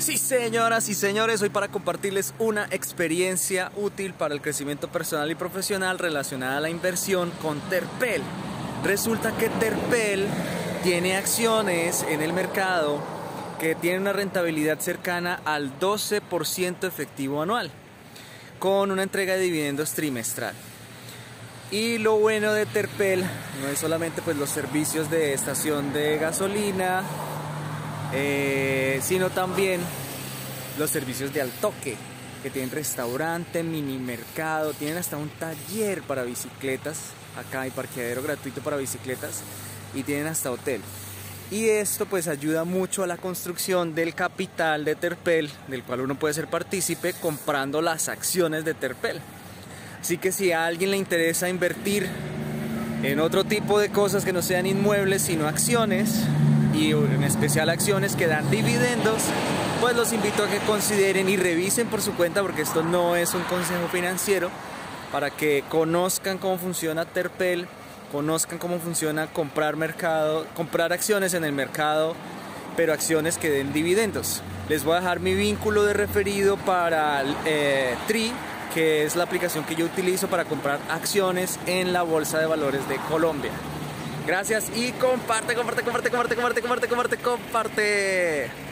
Sí, señoras y señores, hoy para compartirles una experiencia útil para el crecimiento personal y profesional relacionada a la inversión con Terpel. Resulta que Terpel tiene acciones en el mercado que tienen una rentabilidad cercana al 12% efectivo anual, con una entrega de dividendos trimestral. Y lo bueno de Terpel no es solamente pues, los servicios de estación de gasolina, eh, sino también los servicios de altoque, que tienen restaurante, mini mercado, tienen hasta un taller para bicicletas, acá hay parqueadero gratuito para bicicletas y tienen hasta hotel. Y esto pues ayuda mucho a la construcción del capital de Terpel, del cual uno puede ser partícipe comprando las acciones de Terpel. Así que si a alguien le interesa invertir en otro tipo de cosas que no sean inmuebles, sino acciones, y en especial acciones que dan dividendos, pues los invito a que consideren y revisen por su cuenta, porque esto no es un consejo financiero, para que conozcan cómo funciona Terpel, conozcan cómo funciona comprar mercado, comprar acciones en el mercado, pero acciones que den dividendos. Les voy a dejar mi vínculo de referido para eh, Tri, que es la aplicación que yo utilizo para comprar acciones en la Bolsa de Valores de Colombia. Gracias y comparte, comparte, comparte, comparte, comparte, comparte, comparte, comparte.